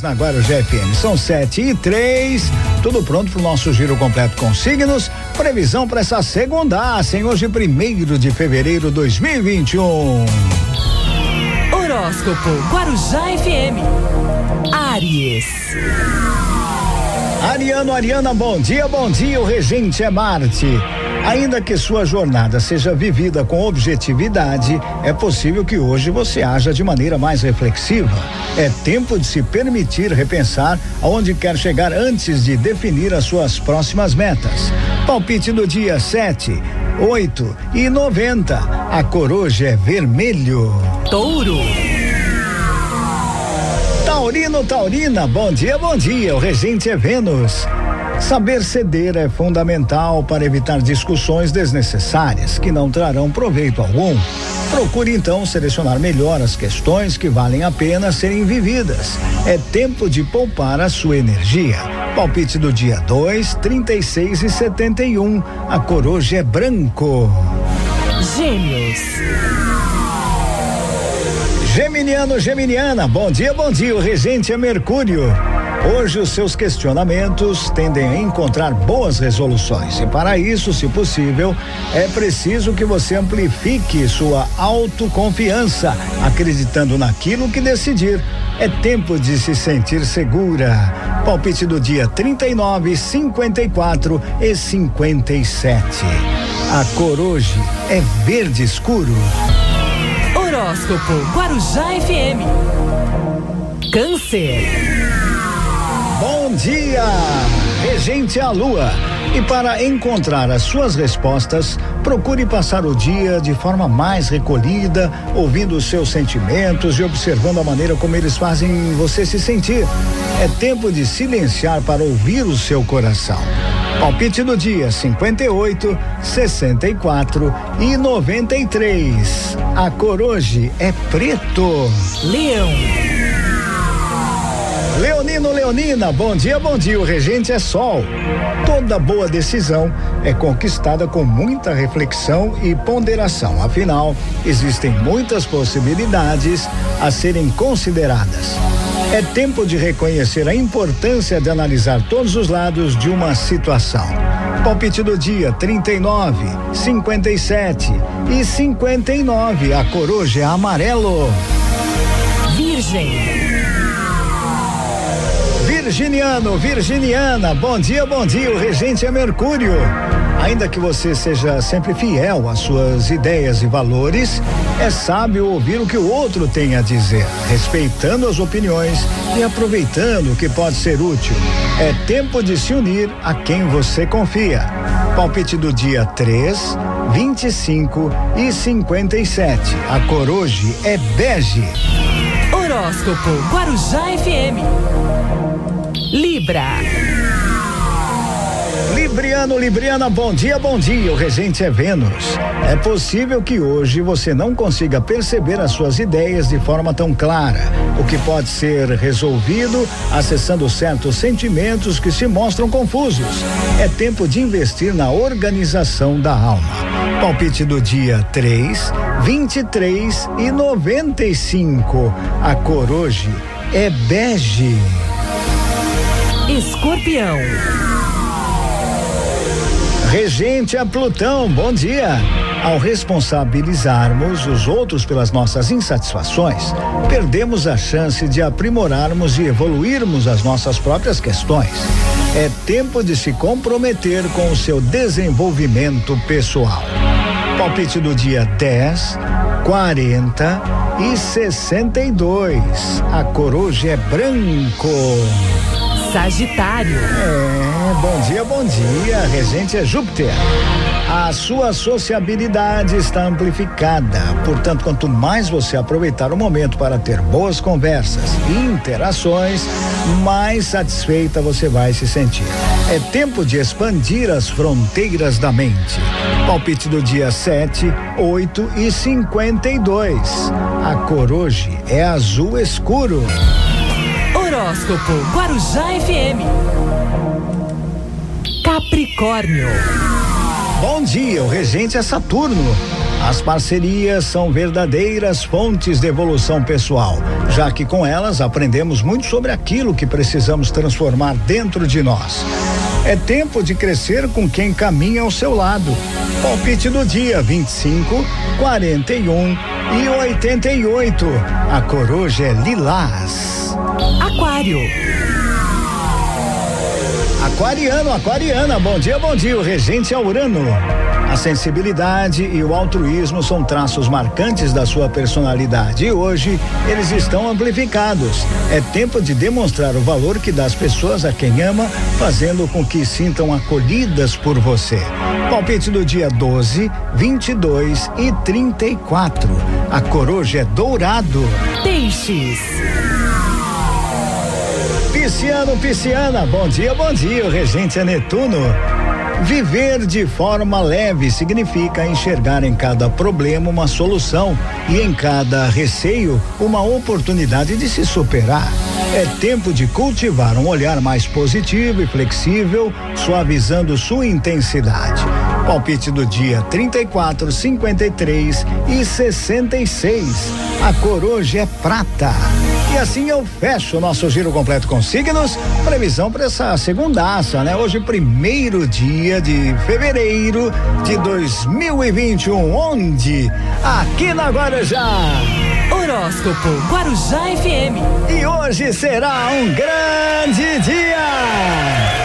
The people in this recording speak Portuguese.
Na Guarujá FM, são sete e três, tudo pronto para o nosso giro completo com signos. Previsão para essa segunda, sem hoje, primeiro de fevereiro de 2021. Horóscopo Guarujá FM. Aries. Ariano, Ariana, bom dia, bom dia. O regente é Marte. Ainda que sua jornada seja vivida com objetividade, é possível que hoje você haja de maneira mais reflexiva. É tempo de se permitir repensar aonde quer chegar antes de definir as suas próximas metas. Palpite do dia 7, 8 e 90. A coroja é vermelho. Touro. Taurino, Taurina, bom dia, bom dia. O regente é Vênus. Saber ceder é fundamental para evitar discussões desnecessárias que não trarão proveito algum. Procure então selecionar melhor as questões que valem a pena serem vividas. É tempo de poupar a sua energia. Palpite do dia 2, 36 e 71. A coroja é branco. Gêmeos. Geminiano, Geminiana, bom dia, bom dia. O regente é Mercúrio. Hoje os seus questionamentos tendem a encontrar boas resoluções e para isso, se possível, é preciso que você amplifique sua autoconfiança, acreditando naquilo que decidir. É tempo de se sentir segura. Palpite do dia 39, 54 e 57. A cor hoje é verde escuro. Horóscopo Guarujá FM. Câncer. Bom dia, regente a lua. E para encontrar as suas respostas, procure passar o dia de forma mais recolhida, ouvindo os seus sentimentos e observando a maneira como eles fazem você se sentir. É tempo de silenciar para ouvir o seu coração. Palpite do dia 58, 64 e 93. A cor hoje é preto. Leão. Leonino Leonina, bom dia, bom dia. O regente é sol. Toda boa decisão é conquistada com muita reflexão e ponderação. Afinal, existem muitas possibilidades a serem consideradas. É tempo de reconhecer a importância de analisar todos os lados de uma situação. Palpite do dia 39, 57 e 59. A coroja é amarelo. Virgem. Virginiano, Virginiana, bom dia, bom dia. O regente é Mercúrio. Ainda que você seja sempre fiel às suas ideias e valores, é sábio ouvir o que o outro tem a dizer, respeitando as opiniões e aproveitando o que pode ser útil. É tempo de se unir a quem você confia. Palpite do dia 3, 25 e 57. A cor hoje é bege. Horóscopo Guarujá FM. Libra. Libriano, Libriana, bom dia, bom dia. O regente é Vênus. É possível que hoje você não consiga perceber as suas ideias de forma tão clara, o que pode ser resolvido acessando certos sentimentos que se mostram confusos. É tempo de investir na organização da alma. Palpite do dia 3, 23 e 95. A cor hoje é bege. Escorpião. Regente a Plutão, bom dia. Ao responsabilizarmos os outros pelas nossas insatisfações, perdemos a chance de aprimorarmos e evoluirmos as nossas próprias questões. É tempo de se comprometer com o seu desenvolvimento pessoal. Palpite do dia 10, 40 e 62. A coruja é branco. Sagitário. É, bom dia, bom dia. Regente é Júpiter. A sua sociabilidade está amplificada. Portanto, quanto mais você aproveitar o momento para ter boas conversas e interações, mais satisfeita você vai se sentir. É tempo de expandir as fronteiras da mente. Palpite do dia 7, 8 e 52. A cor hoje é azul escuro. Horóscopo Guarujá FM. Capricórnio. Bom dia, o regente é Saturno. As parcerias são verdadeiras fontes de evolução pessoal, já que com elas aprendemos muito sobre aquilo que precisamos transformar dentro de nós. É tempo de crescer com quem caminha ao seu lado. Palpite do dia 25, 41 e 88. A coruja é lilás. Aquário. Aquariano, aquariana, bom dia, bom dia. O regente é Urano. A sensibilidade e o altruísmo são traços marcantes da sua personalidade e hoje eles estão amplificados. É tempo de demonstrar o valor que dá às pessoas a quem ama, fazendo com que sintam acolhidas por você. Palpite do dia 12, 22 e 34. A coroja é dourado. Peixes. Pisciano, pisciana, bom dia, bom dia. O regente é Netuno. Viver de forma leve significa enxergar em cada problema uma solução e em cada receio uma oportunidade de se superar. É tempo de cultivar um olhar mais positivo e flexível, suavizando sua intensidade. Palpite do dia 34, 53 e 66. A cor hoje é prata. E assim eu fecho o nosso giro completo com signos. Previsão para essa segundaça, né? Hoje, primeiro dia de fevereiro de 2021. Onde? Aqui na Guarujá. Horóscopo Guarujá FM. E hoje será um grande dia.